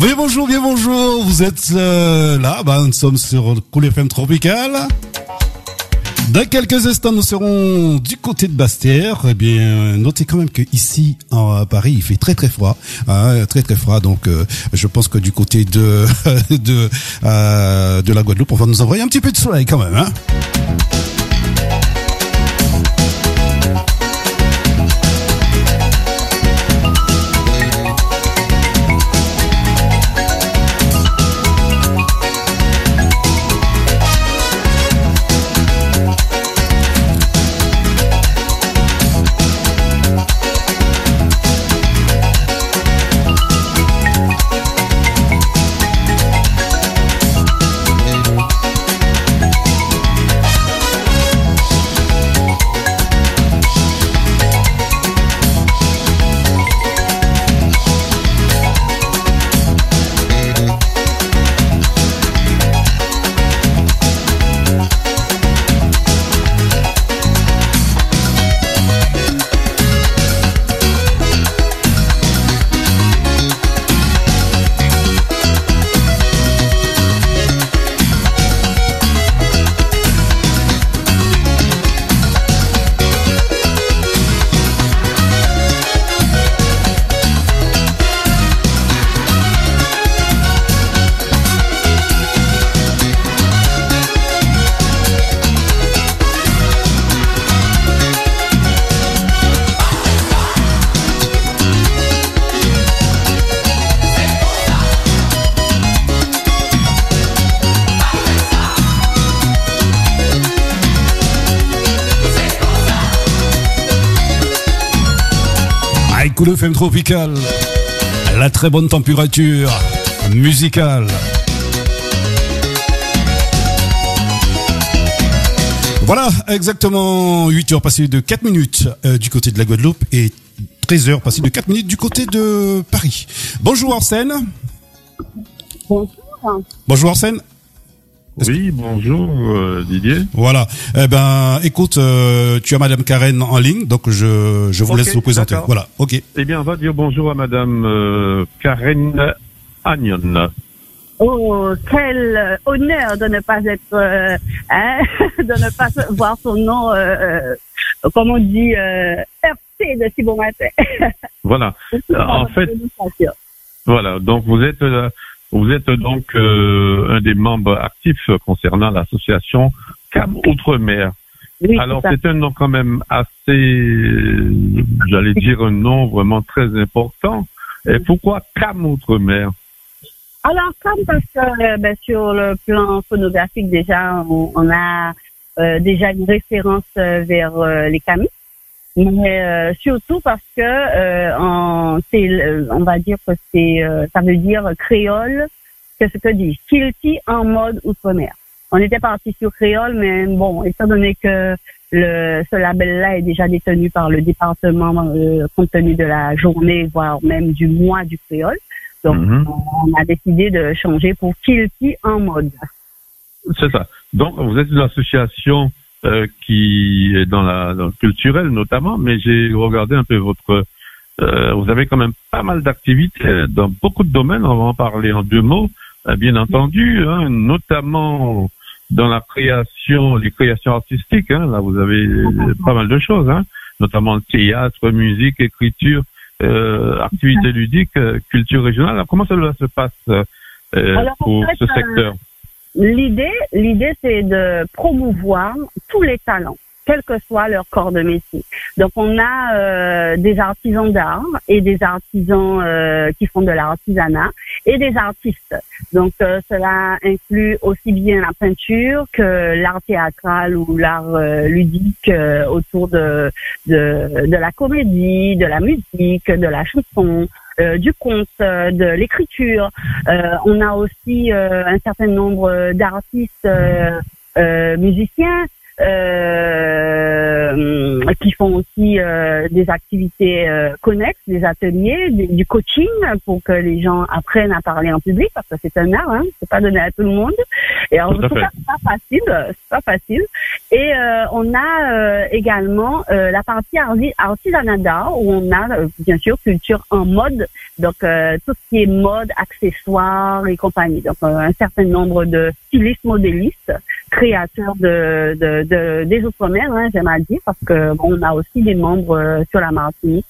Oui, bonjour, bien bonjour. Vous êtes euh, là, bah, nous sommes sur Cool FM Tropical. Dans quelques instants, nous serons du côté de Bastière. Eh bien, notez quand même que ici, à Paris, il fait très très froid, hein, très très froid. Donc, euh, je pense que du côté de de euh, de la Guadeloupe, on va nous envoyer un petit peu de soleil quand même. Hein. Le FM tropical, la très bonne température musicale. Voilà, exactement 8 heures passées de 4 minutes euh, du côté de la Guadeloupe et 13 heures passées de 4 minutes du côté de Paris. Bonjour Arsène. Bonjour. Bonjour Arsène. Oui, bonjour euh, Didier. Voilà. Eh ben, écoute, euh, tu as Madame Karen en ligne, donc je, je vous laisse vous présenter. Voilà. Ok. Eh bien, on va dire bonjour à Madame euh, Karen Agnon. Oh, quel honneur de ne pas être, hein, de ne pas voir son nom, comme on dit, RC de si bon matin. voilà. en fait, voilà. Donc vous êtes vous êtes donc euh, un des membres actifs concernant l'association CAM Outre-mer. Alors c'est un nom quand même assez, j'allais dire un nom vraiment très important. Et pourquoi CAM Outre-mer? Alors CAM parce que euh, ben, sur le plan phonographique déjà, on, a euh, déjà une référence vers les camis mais euh, surtout parce que euh, en, on va dire que c'est, euh, ça veut dire créole, c'est ce que dit Kilti en mode outre-mer. On était parti sur créole, mais bon, étant donné que le, ce label-là est déjà détenu par le département compte tenu de la journée, voire même du mois du créole, donc mhm. on a décidé de changer pour Kilti en mode. C'est ça. Donc vous êtes une association euh, qui est dans la dans le culturel notamment, mais j'ai regardé un peu votre. Euh, vous avez quand même pas mal d'activités dans beaucoup de domaines. On va en parler en deux mots, euh, bien entendu, hein, notamment dans la création, les créations artistiques. Hein, là, vous avez pas mal de choses, hein, notamment le théâtre, musique, écriture, euh, activités ludiques, culture régionale. Alors, comment ça se passe pour ce secteur? L'idée, l'idée, c'est de promouvoir tous les talents, quel que soit leur corps de métier. Donc, on a euh, des artisans d'art et des artisans euh, qui font de l'artisanat et des artistes. Donc, euh, cela inclut aussi bien la peinture que l'art théâtral ou l'art ludique autour de, de de la comédie, de la musique, de la chanson. Euh, du conte, euh, de l'écriture. Euh, on a aussi un certain nombre d'artistes musiciens. Qui font aussi euh, des activités euh, connexes, des ateliers, du coaching pour que les gens apprennent à parler en public parce que c'est un art, hein, c'est pas donné à tout le monde. Et alors c'est pas facile, c'est pas facile. Et on a également la partie artisanat d'art où on a bien sûr culture en mode, donc tout ce qui est mode, accessoires et compagnie. Donc un certain nombre de stylistes modélistes, créateurs de, de, de des outre-mer, hein, j'aime à dire, parce que bon, on a aussi des membres euh, sur la Martinique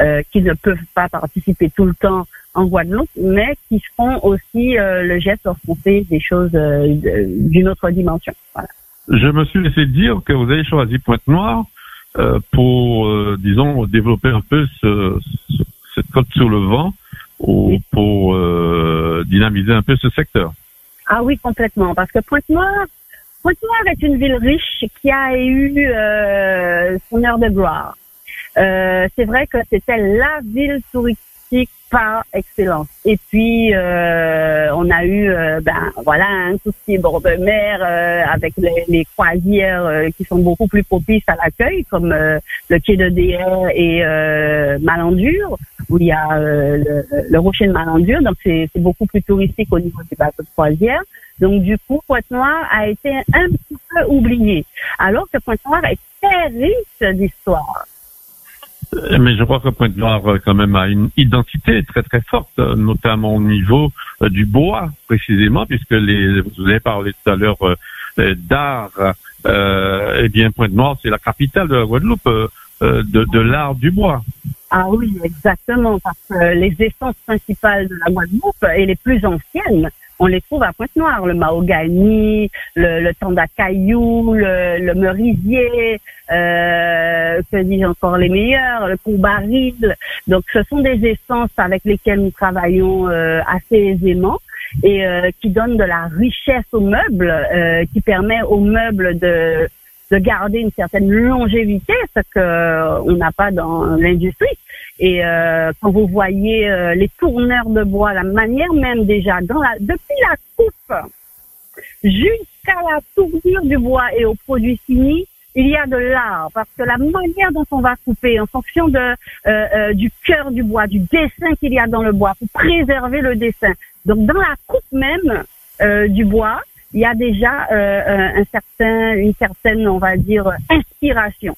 euh, qui ne peuvent pas participer tout le temps en Guadeloupe, mais qui font aussi euh, le geste lorsqu'on fait des choses d'une autre dimension. Voilà. Je me suis laissé dire que vous avez choisi Pointe-Noire pour, disons, développer un peu ce, cette côte sur le vent ou pour dynamiser un peu ce secteur. Ah oui, complètement, parce que Pointe-Noire, Pointe-Noire est une ville riche qui a eu euh, son heure de gloire. Euh, c'est vrai que c'était la ville touristique par excellence. Et puis euh, on a eu, euh, ben voilà, hein, tout ce qui est bord de mer euh, avec les, les croisières euh, qui sont beaucoup plus propices à l'accueil, comme le quai de DR et Malandure, où il y a le, le, rocher de Malandure. Donc c'est beaucoup plus touristique au niveau des bateaux de croisière. Donc du coup, Pointe-Noire a été un petit peu oublié, alors que Pointe-Noire est très riche d'histoire. Euh, mais je crois que Pointe-Noire euh, quand même a une identité très très forte, euh, notamment au niveau du bois précisément, puisque les, vous avez parlé tout à l'heure d'art. Euh, eh bien, Pointe-Noire, c'est la capitale de la Guadeloupe de, de l'art du bois. Ah oui, exactement, parce que les essences principales de la Guadeloupe et les plus anciennes on les trouve à Pointe-Noire, le mahogany, le, le le, merisier, euh, que dis encore les meilleurs, le courbaril. Donc ce sont des essences avec lesquelles nous travaillons euh, assez aisément et euh, qui donnent de la richesse aux meubles, euh, qui permet aux meubles de de garder une certaine longévité, ce que on n'a pas dans l'industrie. Et euh, quand vous voyez euh, les tourneurs de bois, la manière même déjà, dans la, depuis la coupe jusqu'à la tournure du bois et au produit fini, il y a de l'art parce que la manière dont on va couper en fonction de euh, du cœur du bois, du dessin qu'il y a dans le bois pour préserver le dessin. Donc dans la coupe même du bois, il y a déjà un certain, une certaine, on va dire, inspiration.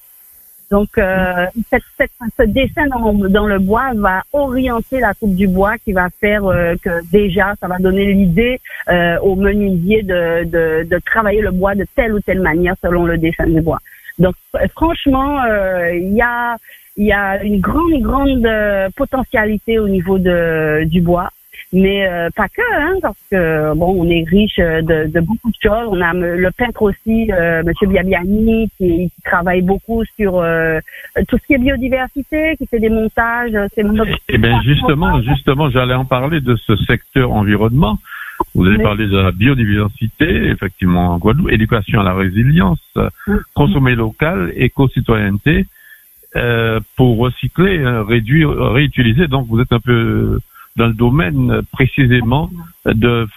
Donc, euh, cette, ce dessin dans, dans, le bois va orienter la coupe du bois qui va faire euh, que déjà, ça va donner l'idée euh, au menuisier de, de, de, travailler le bois de telle ou telle manière selon le dessin du bois. Donc, franchement, euh, il y a il y a une grande grande potentialité au niveau de, du bois mais euh, pas que, hein, parce que bon, on est riche de, de beaucoup de choses. On a le peintre aussi, euh, Monsieur Biabiani, qui, qui, travaille beaucoup sur euh, tout ce qui est biodiversité, qui fait des montages. C'est eh bien justement, justement, j'allais en parler de ce secteur environnement. Vous avez parlé de la biodiversité, effectivement, en Guadeloupe, éducation à la résilience, mm. consommer local, éco-citoyenneté, euh, pour recycler, réduire, réutiliser. Donc, vous êtes un peu dans le domaine euh, précisément de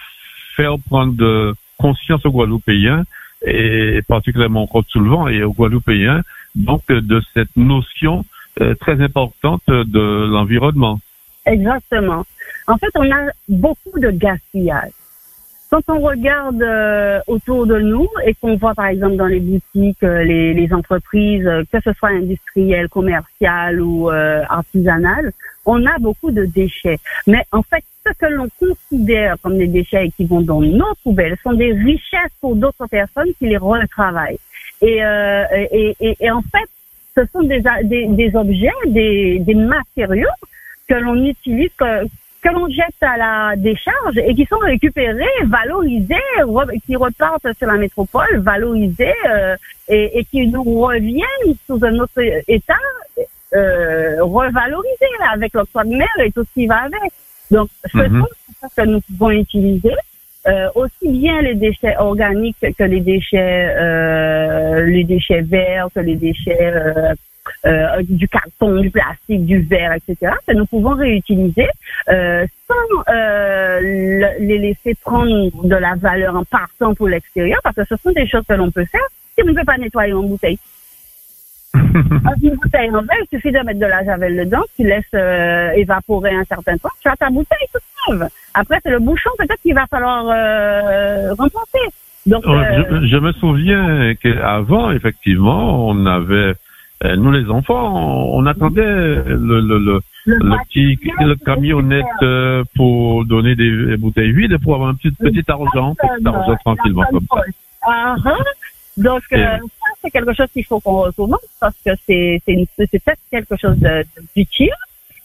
faire prendre conscience aux Guadeloupéens et particulièrement au Côte-Soulevant et aux Guadeloupéens, donc euh, de cette notion euh, très importante de l'environnement. Exactement. En fait, on a beaucoup de gaspillage. Quand on regarde autour de nous et qu'on voit par exemple dans les boutiques, les, les, entreprises, que ce soit industrielles, commerciales ou artisanales, on a beaucoup de déchets. Mais en fait, ce que l'on considère comme des déchets et qui vont dans nos poubelles sont des richesses pour d'autres personnes qui les retravaillent. Et, euh, et, et, en fait, ce sont des, des, objets, des, des matériaux que l'on utilise, que, que l'on jette à la décharge et qui sont récupérés, valorisés, qui repartent sur la métropole, valorisés euh, et, et, qui nous reviennent sous un autre état euh, revaloriser avec l'octroi de mer et tout ce qui va avec. Donc, ce mm ça que nous pouvons utiliser, euh, aussi bien les déchets organiques que les déchets, euh, les déchets verts, que les déchets du carton, du plastique, du verre, etc., que nous pouvons réutiliser sans les laisser prendre de la valeur en partant pour l'extérieur, parce que ce sont des choses que l'on peut faire si on ne peut pas nettoyer une bouteille. une bouteille en verre, il suffit de mettre de la javel dedans, tu laisses euh, évaporer un certain temps, tu as ta bouteille toute neuve. Après, c'est le bouchon peut-être qu'il va falloir euh, remplacer. Donc, euh, je, me souviens qu'avant, effectivement, on avait, euh, nous les enfants, on, attendait le, le, le, le, petit le camionnette euh, pour donner des, bouteilles vides pour avoir un petit, petit argent, petit argent tranquillement comme ça. Ah, hein. Donc, ça, c'est quelque chose qu'il faut qu'on recommence parce que c'est peut-être quelque chose d'utile.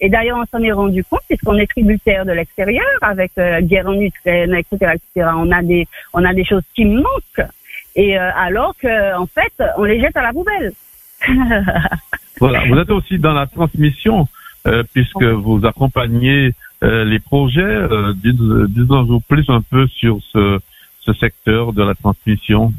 Et d'ailleurs, on s'en est rendu compte puisqu'on est tributaire de l'extérieur avec euh, guerre en Ukraine, etc., etc. On a des, on a des choses qui manquent. Et euh, alors que, en fait, on les jette à la poubelle. voilà. Vous êtes aussi dans la transmission euh, puisque vous accompagnez euh, les projets. Euh, Dites-nous plus un peu sur ce, ce secteur de la transmission.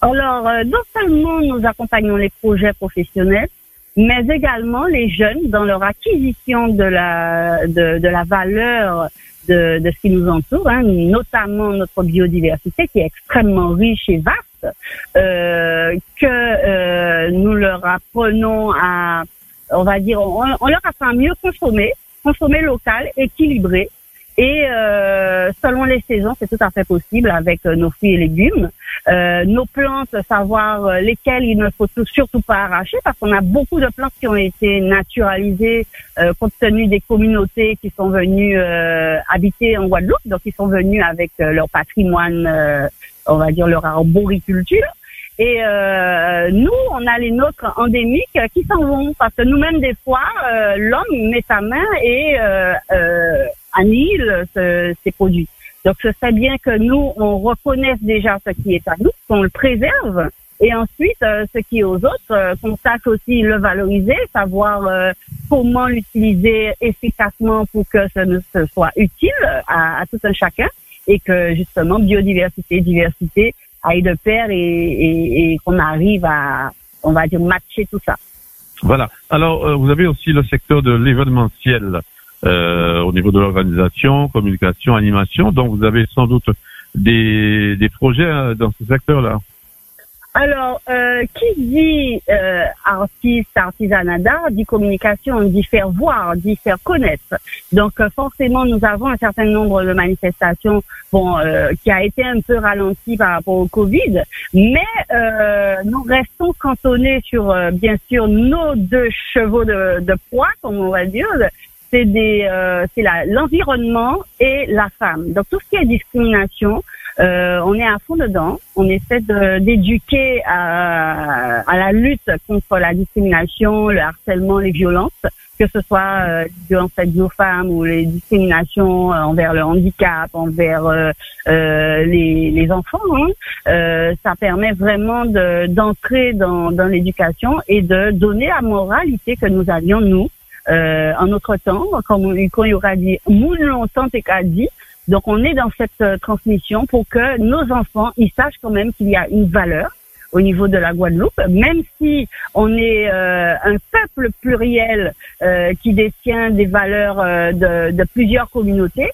Alors, non seulement nous accompagnons les projets professionnels, mais également les jeunes dans leur acquisition de la de, la valeur de, de ce qui nous entoure, hein, notamment notre biodiversité qui est extrêmement riche et vaste, euh, que euh, nous leur apprenons à, on va dire, on leur apprend à mieux consommer, consommer local, équilibré, et euh, selon les saisons, c'est tout à fait possible avec euh, nos fruits et légumes. Euh, nos plantes, savoir euh, lesquelles il ne faut surtout pas arracher parce qu'on a beaucoup de plantes qui ont été naturalisées euh, compte tenu des communautés qui sont venues habiter en Guadeloupe, donc ils sont venus avec leur patrimoine, on va dire leur arboriculture. Et euh, nous, on a les nôtres endémiques qui s'en vont parce que nous-mêmes, des fois, euh, l'homme met sa main et euh, annihile ces produits. Donc, ce serait bien que nous, on reconnaisse déjà ce qui est à nous, qu'on le préserve, et ensuite, ce qui est aux autres, qu'on sache aussi le valoriser, savoir comment l'utiliser efficacement pour que ce, ne, soit utile à, tout un chacun, et que justement, biodiversité, diversité, aille de pair et, qu'on arrive à, on va dire, matcher tout ça. Voilà. Alors, euh, vous avez aussi le secteur de l'événementiel euh, au niveau de l'organisation, communication, animation. Donc, vous avez sans doute des, projets euh, dans ce secteur-là. Alors, euh, qui dit euh, artiste, artisanat d'art, dit communication, dit faire voir, dit faire connaître. Donc, forcément, nous avons un certain nombre de manifestations, bon, qui a été un peu ralenti par rapport au Covid, mais nous restons cantonnés sur, bien sûr, nos deux chevaux de, de poids, comme on va dire, c'est des, c'est l'environnement et la femme. Donc, tout ce qui est discrimination, euh, on est à fond dedans. On essaie d'éduquer à, à, la lutte contre la discrimination, le harcèlement, les violences, que ce soit euh, violences faites aux femmes ou les discriminations euh, envers le handicap, envers euh, euh les, les, enfants. Hein. ça permet vraiment d'entrer dans, dans l'éducation et de donner la moralité que nous avions nous. En notre temps, comme quand il y aura dit, moule longtemps et qu'a dit, donc on est dans cette euh, transmission pour que nos enfants, ils sachent quand même qu'il y a une valeur au niveau de la Guadeloupe, même si on est euh, un peuple pluriel euh, qui détient des valeurs de, de, plusieurs communautés,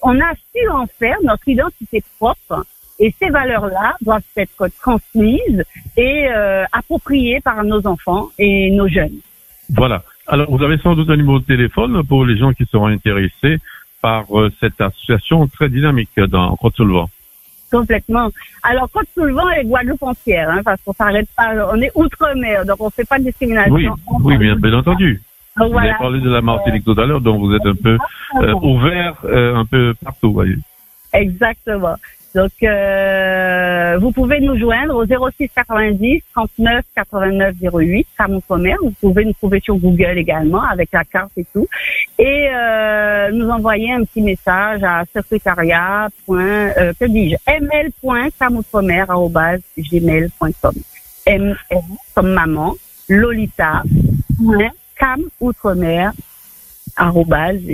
on a su en faire notre identité propre et ces valeurs-là doivent être transmises et appropriées par nos enfants et nos jeunes. Voilà. Alors, vous avez sans doute un numéro de téléphone pour les gens qui seront intéressés par euh, cette association très dynamique dans Côte-Soulevant. Complètement. Alors, Côte-Soulevant est Guadeloupe entière, hein, parce qu'on s'arrête pas, on est outre-mer, donc on fait pas de discrimination. Oui, oui bien, bien entendu. vous avez parlé de la Martinique tout à l'heure, donc vous êtes un peu euh, ouvert euh, un peu partout, voyez. Exactement. Donc, euh, vous pouvez nous joindre au 06 90 39 89 08, mon Commerce. Vous pouvez nous trouver sur Google également avec la carte et tout. Et euh, nous envoyer un petit message à secrétariat. Euh, que dis-je ml.camoutremer.gmail.com M comme maman, Lolita,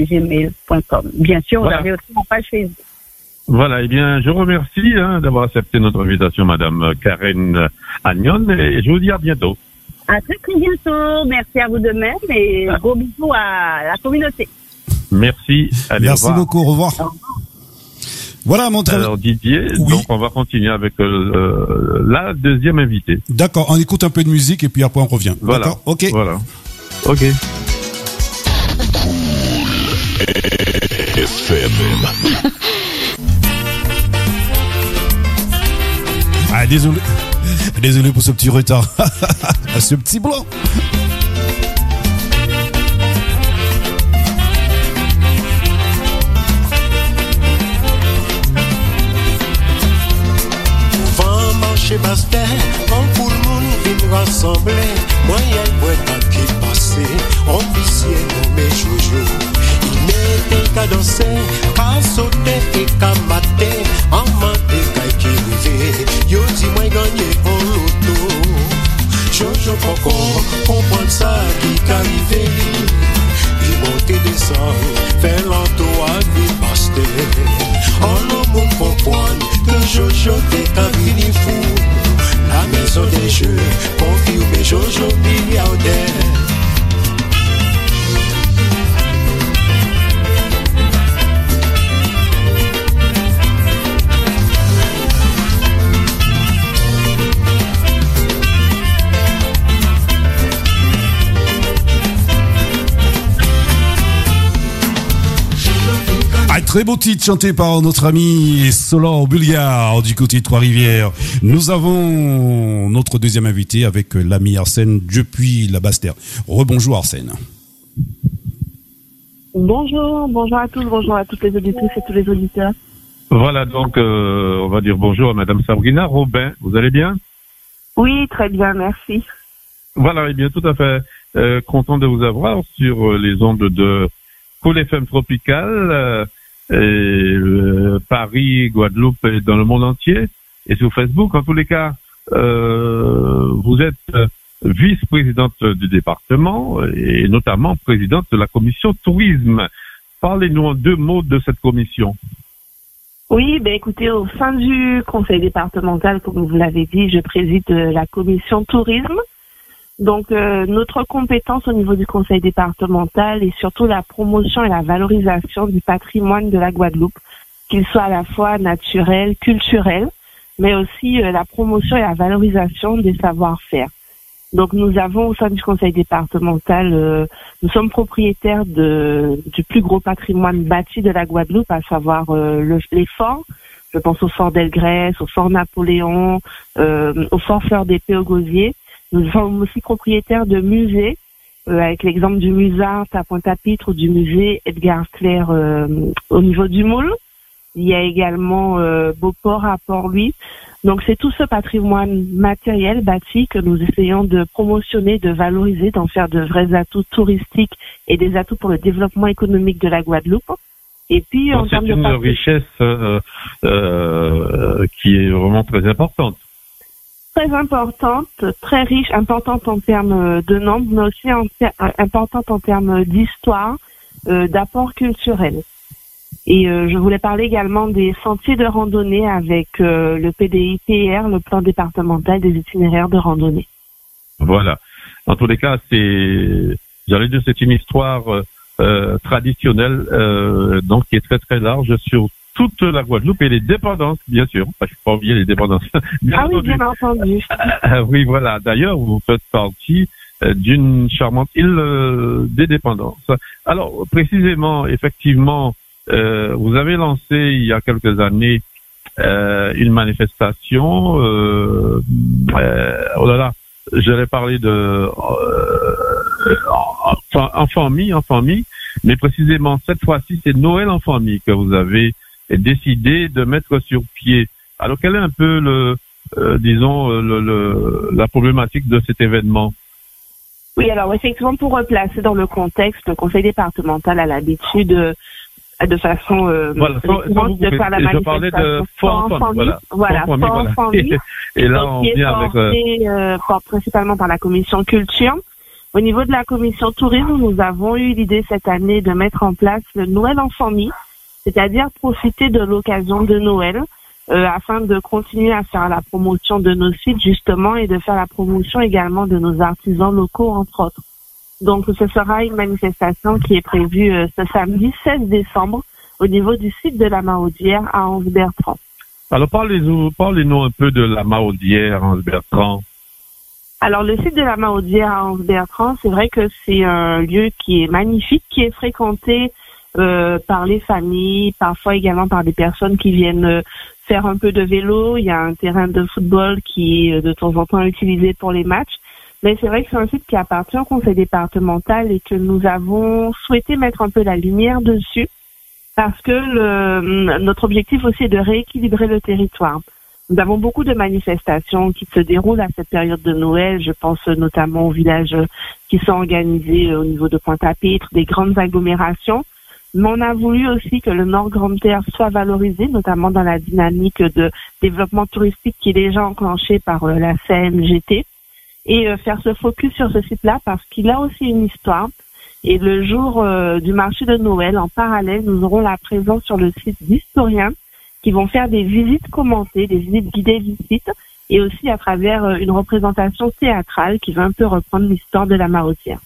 gmail.com. Bien sûr, vous avez aussi mon page Facebook. Voilà, eh bien, je remercie hein, d'avoir accepté notre invitation, Madame Karen Agnon, et je vous dis à bientôt. À très très bientôt. Merci à vous de même et gros bisous à la communauté. Merci. Allez, Merci beaucoup. Au revoir. Voilà, mon Alors Didier, donc on va continuer avec la deuxième invitée. D'accord, on écoute un peu de musique et puis après on revient. Voilà. Ok. Voilà. Ok. ah, désolé. Désolé pour ce petit retard. ce petit blanc. chez Bastin, en pour le monde vient rassembler. Moi, très beau titre chanté par notre ami Solan Bulgare du côté de Trois-Rivières. Nous avons notre deuxième invité avec l'ami Arsène depuis la Basse-Terre. Rebonjour Arsène. Bonjour, bonjour à tous, bonjour à toutes les auditrices et tous les auditeurs. Voilà, donc euh, on va dire bonjour à Madame Sabrina Robin. Vous allez bien? Oui, très bien, merci. Voilà, et eh bien tout à fait euh, content de vous avoir sur euh, les ondes de Cool FM Tropical, euh, euh, Paris, Guadeloupe et dans le monde entier, et sur Facebook. En tous les cas, euh, vous êtes vice-présidente du département et notamment présidente de la commission tourisme. Parlez-nous en deux mots de cette commission. Oui, ben écoutez, au sein du conseil départemental, comme vous l'avez dit, je préside la commission tourisme. Donc euh, notre compétence au niveau du conseil départemental est surtout la promotion et la valorisation du patrimoine de la Guadeloupe, qu'il soit à la fois naturel, culturel, mais aussi euh, la promotion et la valorisation des savoir-faire. Donc nous avons au sein du conseil départemental, euh, nous sommes propriétaires de, du plus gros patrimoine bâti de la Guadeloupe, à savoir le, les forts. Je pense au fort d'Elgrès, au fort Napoléon, au fort Fleur d'Épée au Gosier. Nous sommes aussi propriétaires de musées, euh, avec l'exemple du musée à Pointe-à-Pitre ou du musée Edgar Claire euh, au niveau du Moule. Il y a également euh, Beauport à Port-Louis. Donc c'est tout ce patrimoine matériel bâti que nous essayons de promotionner, de valoriser, d'en faire de vrais atouts touristiques et des atouts pour le développement économique de la Guadeloupe. Et puis en termes de une richesse qui est vraiment très importante très importante, très riche, importante en termes de nombre, mais aussi en importante en termes d'histoire, euh, d'apport culturel. Et euh, je voulais parler également des sentiers de randonnée avec euh, le PDIPR, le plan départemental des itinéraires de randonnée. Voilà. En tous les cas, c'est, j'allais dire, c'est une histoire euh, traditionnelle, donc qui est très très large sur toute la Guadeloupe et les dépendances, bien sûr. Enfin, je ne pas oublier les dépendances. Bien ah oui, bien entendu. Euh, oui, voilà. D'ailleurs, vous faites partie euh, d'une charmante île euh, des dépendances. Alors, précisément, effectivement, vous avez lancé il y a quelques années une manifestation. oh là là, j'allais parler de en, famille, en famille, mais précisément cette fois-ci, c'est Noël en famille que vous avez décidé de mettre sur pied. Alors quel est un peu le, euh, disons, euh, le, le, la problématique de cet événement? Oui, alors effectivement, pour replacer dans le contexte, le conseil départemental a l'habitude euh, de façon euh, voilà, de faire la je parlais de fort voilà, voilà, fort et là on vient avec euh, principalement par la commission culture. Au niveau de la commission tourisme nous avons eu l'idée cette année de mettre en place le Noël en famille c'est-à-dire profiter de l'occasion de Noël euh, afin de continuer à faire la promotion de nos sites justement et de faire la promotion également de nos artisans locaux entre autres. Donc ce sera une manifestation qui est prévue euh, ce samedi 16 décembre au niveau du site de la Mahaudière à Anse-Bertrand. Alors parlez-nous parlez un peu de la Mahaudière à Anse-Bertrand. Alors le site de la Mahaudière à Anse-Bertrand, c'est vrai que c'est un lieu qui est magnifique, qui est fréquenté euh, par les familles, parfois également par des personnes qui viennent euh, faire un peu de vélo. Il y a un terrain de football qui est de temps en temps utilisé pour les matchs. Mais c'est vrai que c'est un site qui appartient au conseil départemental et que nous avons souhaité mettre un peu la lumière dessus parce que le, notre objectif aussi est de rééquilibrer le territoire. Nous avons beaucoup de manifestations qui se déroulent à cette période de Noël. Je pense notamment aux villages qui sont organisés au niveau de Pointe-à-Pitre, des grandes agglomérations. Mais on a voulu aussi que le Nord Grande Terre soit valorisé, notamment dans la dynamique de développement touristique qui est déjà enclenchée par euh, la CMGT, et euh, faire ce focus sur ce site-là parce qu'il a aussi une histoire. Et le jour euh, du marché de Noël, en parallèle, nous aurons la présence sur le site d'historiens qui vont faire des visites commentées, des visites guidées visites, et aussi à travers une représentation théâtrale qui va un peu reprendre l'histoire de la Marotière.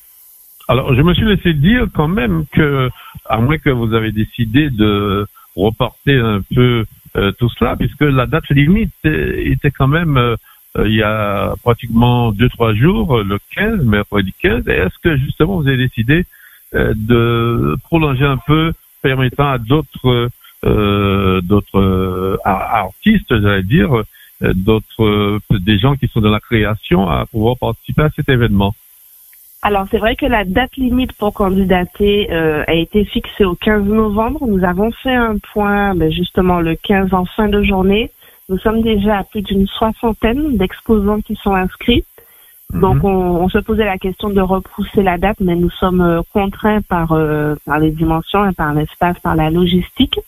Alors, je me suis laissé dire quand même que, à moins que vous avez décidé de reporter un peu euh, tout cela, puisque la date limite était quand même euh, il y a pratiquement deux trois jours, le 15, mercredi 15. Est-ce que justement vous avez décidé de prolonger un peu, permettant à d'autres euh, d'autres euh, artistes, j'allais dire, euh, d'autres des gens qui sont dans la création à pouvoir participer à cet événement? Alors c'est vrai que la date limite pour candidater a été fixée au 15 novembre. Nous avons fait un point ben, justement le 15 en fin de journée. Nous sommes déjà à plus d'une soixantaine d'exposants qui sont inscrits. Mhm. Donc on, on, se posait la question de repousser la date, mais nous sommes contraints par, par les dimensions, par l'espace, par la logistique.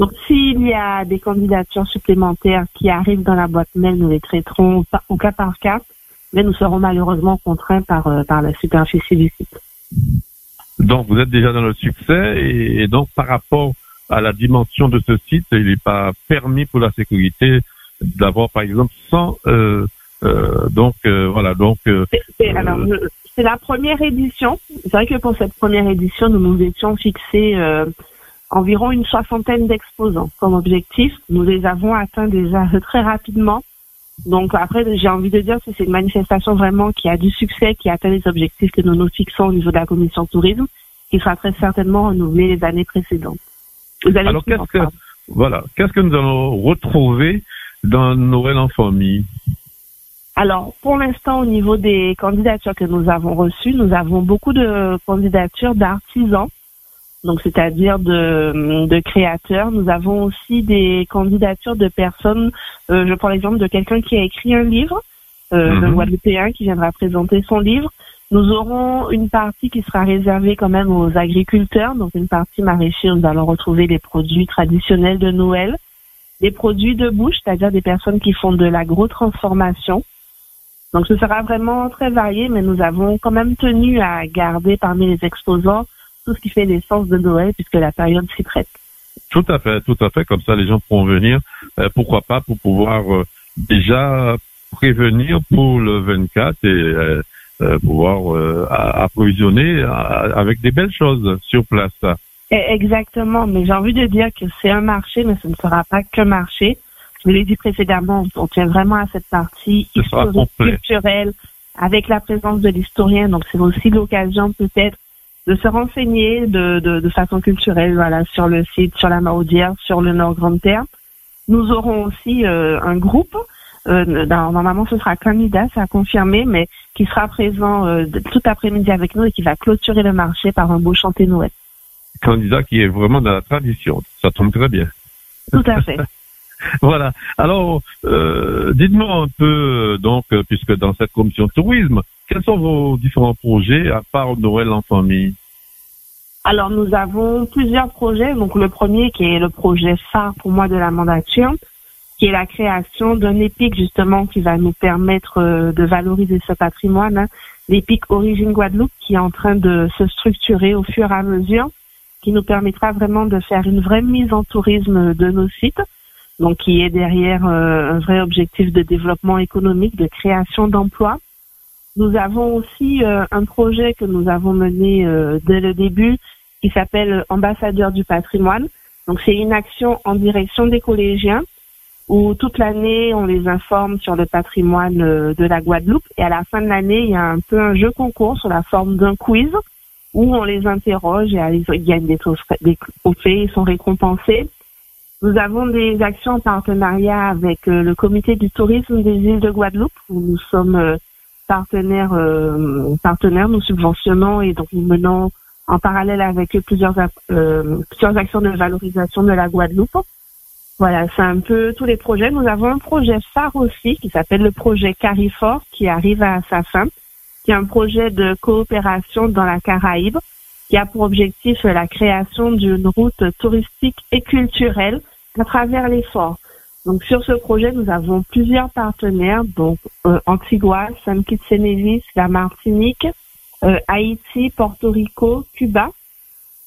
Donc, s'il y a des candidatures supplémentaires qui arrivent dans la boîte mail, nous les traiterons au cas par cas, mais nous serons malheureusement contraints par, euh, par la superficie du site. Donc, vous êtes déjà dans le succès et, donc, par rapport à la dimension de ce site, il n'est pas permis pour la sécurité d'avoir, par exemple, 100... Euh, euh, donc, euh, voilà, donc... C'est la première édition. C'est vrai que pour cette première édition, nous nous étions fixés environ une soixantaine d'exposants comme objectif. Nous les avons atteints déjà très rapidement. Donc après, j'ai envie de dire que c'est une manifestation vraiment qui a du succès, qui atteint les objectifs que nous nous fixons au niveau de la commission tourisme, qui sera très certainement renouvelée les années précédentes. Alors qu'est-ce que voilà, qu'est-ce que nous allons retrouver dans Noël en famille alors, pour l'instant, au niveau des candidatures que nous avons reçues, nous avons beaucoup de candidatures d'artisans donc c'est-à-dire de, de, créateurs. Nous avons aussi des candidatures de personnes. Euh, je prends l'exemple de quelqu'un qui a écrit un livre, euh, mm Guadeloupéen qui viendra présenter son livre. Nous aurons une partie qui sera réservée quand même aux agriculteurs, donc une partie maraîchère. Nous allons retrouver les produits traditionnels de Noël, des produits de bouche, c'est-à-dire des personnes qui font de l'agro-transformation. Donc ce sera vraiment très varié, mais nous avons quand même tenu à garder parmi les exposants tout ce qui fait l'essence de Noël puisque la période s'y prête. Tout à fait, tout à fait. Comme ça, les gens pourront venir. Euh, pourquoi pas pour pouvoir euh, déjà prévenir pour le 24 et euh, pouvoir approvisionner avec des belles choses sur place. Eh, exactement, mais j'ai envie de dire que c'est un marché, mais ce ne sera pas qu'un marché. Je l'ai dit précédemment, on tient vraiment à cette partie historique, culturelle, avec la présence de l'historien. Donc c'est aussi l'occasion peut-être de se renseigner de, de, de, façon culturelle voilà, sur le site, sur la Mahaudière, sur le Nord Grande Terre. Nous aurons aussi euh, un groupe, euh, normalement ce sera candidat, ça a confirmé, mais qui sera présent euh, tout après-midi avec nous et qui va clôturer le marché par un beau chanté Noël. Candidat qui est vraiment dans la tradition, ça tombe très bien. Tout à fait. voilà. Alors, dites-moi un peu, donc, puisque dans cette commission tourisme, quels sont vos différents projets à part Noël en famille? Alors nous avons plusieurs projets. Donc le premier qui est le projet phare pour moi de la mandature, qui est la création d'un épique justement qui va nous permettre euh, de valoriser ce patrimoine. Hein. L'épique Origine Guadeloupe qui est en train de se structurer au fur et à mesure, qui nous permettra vraiment de faire une vraie mise en tourisme de nos sites. Donc qui est derrière euh, un vrai objectif de développement économique, de création d'emplois nous avons aussi euh, un projet que nous avons mené euh, dès le début qui s'appelle Ambassadeur du patrimoine. Donc c'est une action en direction des collégiens où toute l'année on les informe sur le patrimoine euh, de la Guadeloupe et à la fin de l'année il y a un peu un jeu concours sur la forme d'un quiz où on les interroge et ils gagnent des trophées, ils sont récompensés. Nous avons des actions en partenariat avec euh, le comité du tourisme des îles de Guadeloupe où nous sommes euh, partenaires, partenaires, nous subventionnons et donc nous menons en parallèle avec plusieurs, plusieurs actions de valorisation de la Guadeloupe. Voilà, c'est un peu tous les projets. Nous avons un projet phare aussi qui s'appelle le projet Carifort qui arrive à sa fin, qui est un projet de coopération dans la Caraïbe qui a pour objectif la création d'une route touristique et culturelle à travers les forts. Donc sur ce projet, nous avons plusieurs partenaires, donc euh, Antigua, San Kitts et Nevis, la Martinique, euh, Haïti, Porto Rico, Cuba.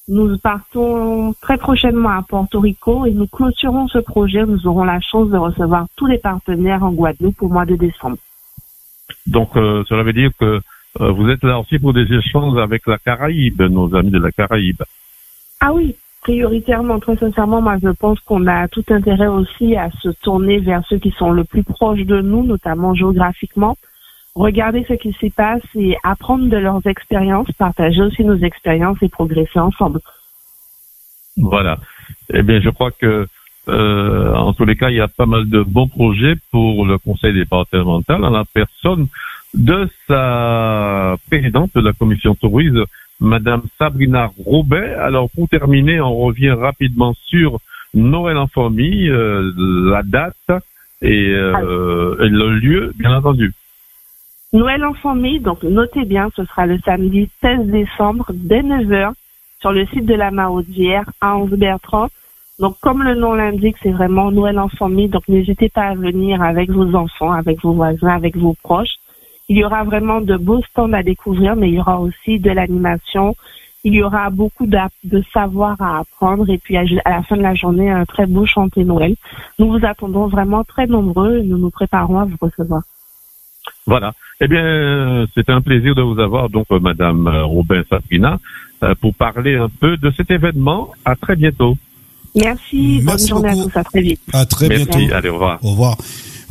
Nous partons très prochainement à Porto Rico et nous clôturons ce projet. Nous aurons la chance de recevoir tous les partenaires en Guadeloupe au mois de décembre. Donc, euh, cela veut dire que euh, vous êtes là aussi pour des échanges avec la Caraïbe, nos amis de la Caraïbe. Ah oui, prioritairement, très sincèrement, moi je pense qu'on a tout intérêt aussi à se tourner vers ceux qui sont le plus proches de nous, notamment géographiquement regarder ce qui s'y passe et apprendre de leurs expériences, partager aussi nos expériences et progresser ensemble. Voilà. Eh bien, je crois que euh, en tous les cas, il y a pas mal de bons projets pour le Conseil départemental en la personne de sa présidente de la commission tourisme, Madame Sabrina Robet. Alors, pour terminer, on revient rapidement sur Noël en famille, euh, la date et, euh, et le lieu, bien entendu. Noël en famille, donc notez bien, ce sera le samedi 16 décembre dès 9h sur le site de la Mahaudière à Anse Bertrand. Donc comme le nom l'indique, c'est vraiment Noël en famille, donc n'hésitez pas à venir avec vos enfants, avec vos voisins, avec vos proches. Il y aura vraiment de beaux stands à découvrir, mais il y aura aussi de l'animation. Il y aura beaucoup de savoir à apprendre et puis à la fin de la journée, un très beau chanté Noël. Nous vous attendons vraiment très nombreux et nous nous préparons à vous recevoir. Voilà. Eh bien, c'est un plaisir de vous avoir, donc, euh, Madame euh, Robin Sabrina, euh, pour parler un peu de cet événement. À très bientôt. Merci. Bonne journée à tous. À très vite. À très bientôt. Allez, au revoir. Au revoir.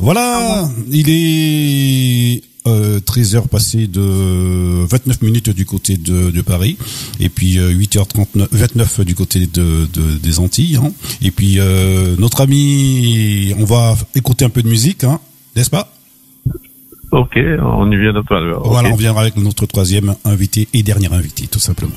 Voilà, il est 13 heures passées de 29 minutes du côté de, Paris et puis 8h39 29 du côté de, des Antilles hein. et puis notre ami on va écouter un peu de musique hein, n'est-ce pas? Ok, on y vient de. Voilà, on viendra avec notre troisième invité et dernier invité, tout simplement.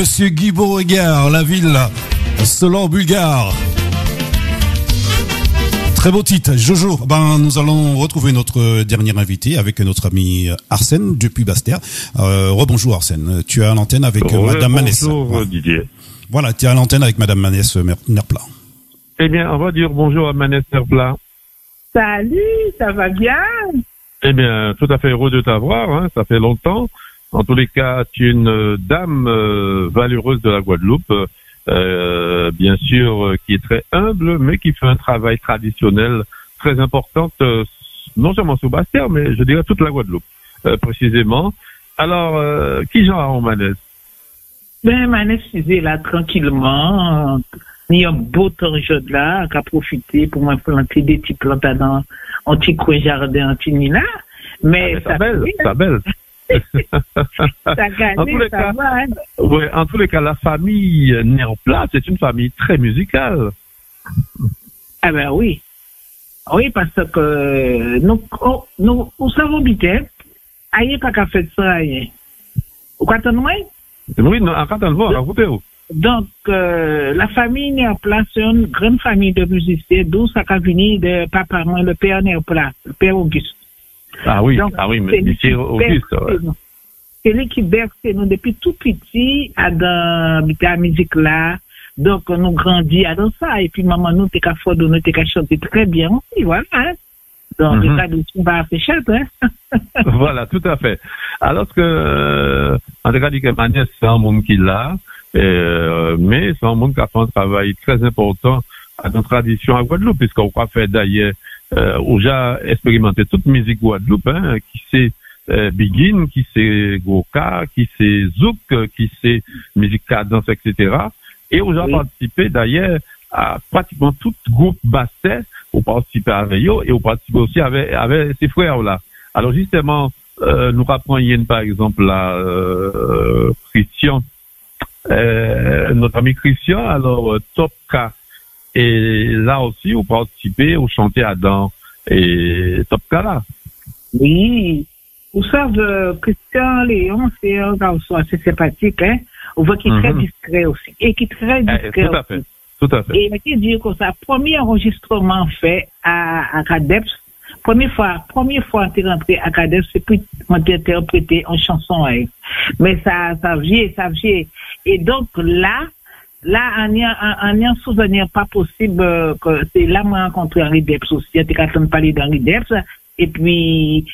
Monsieur Guy Beauregard, la ville selon bulgare. Très beau titre, Jojo. Ben, nous allons retrouver notre dernier invité avec notre ami Arsène depuis Bastère. Euh, rebonjour Arsène. Tu es à l'antenne avec Madame Manès. Bonjour Didier. Voilà, tu es à l'antenne avec Madame Manès Nerpla. Eh bien, on va dire bonjour à Manès Nerpla. Salut, ça va bien? Eh bien, tout à fait heureux de t'avoir. Hein, ça fait longtemps. En tous les cas, tu es une euh, dame euh, valeureuse de la Guadeloupe, euh, bien sûr, euh, qui est très humble, mais qui fait un travail traditionnel très important, non seulement sous Bastère, mais je dirais toute la Guadeloupe, précisément. Alors, qui Jean Aromanès Ben, m'anesthésier là tranquillement. Il y a un beau temps de là, qu'à profiter pour me planter des petits plantes dans un petit coin jardin, un petit nina. Mais Ah, ça belle, fait, ça belle. Gagne, en tous les cas, va, hein. ouais, en tous les cas, la famille en place, c'est une famille très musicale. Ah ben oui. Oui, parce que nous, oh, nous, nous savons bien, aïe pas qu'à faire ça, aïe. Vous comprenez moi? Oui, en le voit, racontez-vous. Donc, euh, la famille place, c'est une grande famille de musiciens, d'où ça a venu de papa, moi, le père place, le père Auguste. Ah oui, Donc, ah oui, mais c'est Auguste. C'est lui qui berce nous depuis tout petit à dans la musique là. Donc, nous grandit à dans ça. Et puis, maman, nous, t'es qu'à faire, nous, t'es qu'à chanter très bien aussi, voilà. Hein? Donc, ça, nous, on va faire chat, hein? voilà, tout à fait. Alors que, euh, en tout cas, dit que Magnès, c'est un monde qui l'a, euh, mais c'est un monde qui a fait un travail très important à notre tradition à Guadeloupe, puisqu'on croit faire d'ailleurs, euh, on a déjà expérimenté toute musique Guadeloupe, hein, qui c'est euh, Begin, qui c'est Goka, qui c'est Zouk, qui c'est musique cadence, etc. Et on a Oui. participé d'ailleurs à pratiquement tout groupe basset, on participait avec eux et on participait aussi avec, avec ses frères là. Alors justement, euh, nous rapprenions par exemple là, euh, Christian, euh, notre ami Christian, alors euh, Top K. Et là aussi, on participait, on chantait Adam et Top K là. Oui. Vous savez, Christian Léon, c'est un garçon assez sympathique, hein? On voit qu'il est très Mhm. discret aussi. Et qui est très Eh, discret tout à aussi. fait, tout à fait. Et il dit que ça, premier enregistrement fait à, à Cadeps, première fois, première fois t'es rentré à Cadeps, c'est puis interprété en chanson, hein. Mais ça, ça vient, ça vient. Et donc là, là, on y a, on y a un souvenir pas possible, euh, que c'est là, moi, rencontré Henri Deps aussi, t'es qu'à de parler d'Henri Deps, et puis,